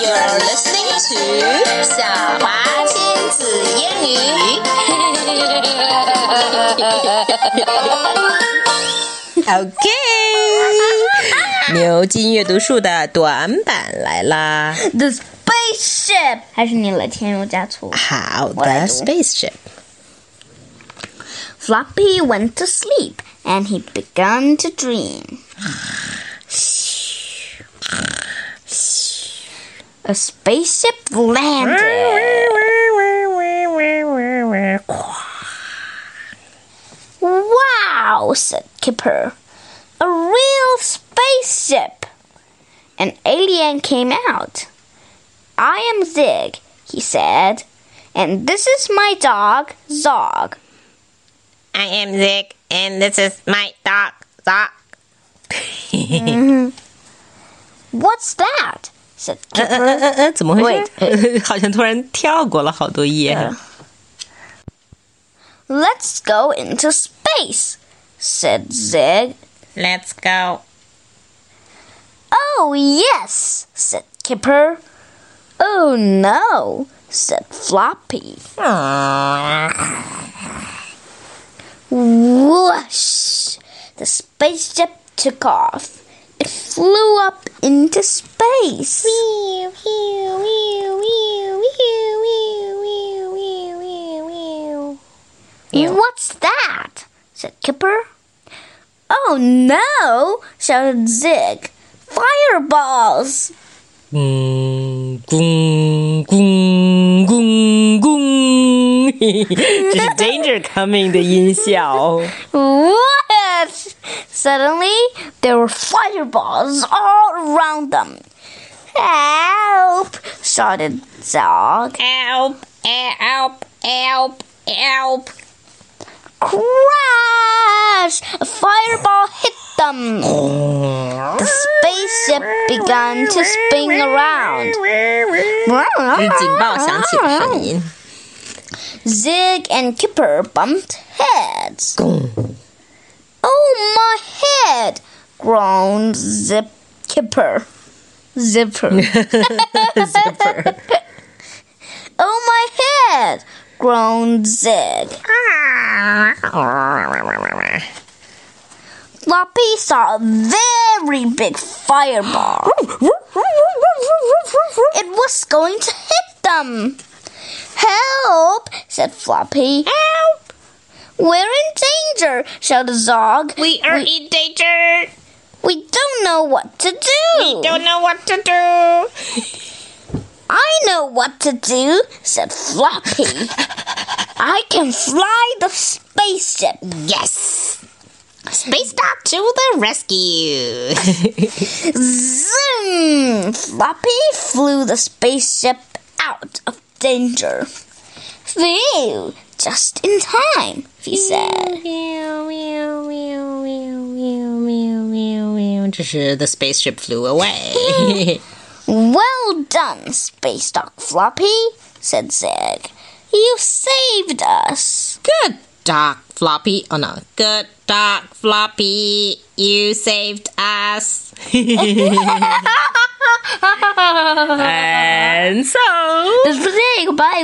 You're listening to 晓华亲子英语。okay，牛津阅读树的短版来啦。The spaceship 还是你来添油加醋。好的，spaceship。Floppy went to sleep and he began to dream. A spaceship landed. Wow, said Kipper. A real spaceship. An alien came out. I am Zig, he said, and this is my dog, Zog. I am Zig, and this is my dog, Zog. Mm-hmm. What's that? said 嗯 Kipper. 嗯嗯嗯，怎么回事 Wait,？好像突然跳过了好多页。 Let's go into space, said Zig. Let's go. Oh, yes, said Kipper. Oh, no, said Floppy. Whoosh! The spaceship took off. It flew up into space. What's that? said Kipper. Oh no! shouted Zig. Fireballs! 咣咣咣咣咣，这是 danger coming 的音效。 Suddenly, there were fireballs all around them. Help! shouted Zog. Help! Help! Help! Help! Crash! A fireball hit them. The spaceship began to spin around. Zig and Kipper bumped heads. Oh my! Head! groaned Zip Kipper. Zipper. Zipper. oh, my head! groaned Zig. Floppy saw a very big fireball. it was going to hit them. Help! said Floppy. Help! We're in danger, shouted Zog. We are in danger. We don't know what to do. We don't know what to do. I know what to do, said Floppy. I can fly the spaceship. Yes. Space Doc to the rescue. Zoom! Floppy flew the spaceship out of danger. Phew! Just in time, he said. 这是 the spaceship flew away. Well done, Space Doc Floppy, said Zig. You saved us. Good Doc Floppy. Oh no. Good Doc Floppy. You saved us. and so. Goodbye.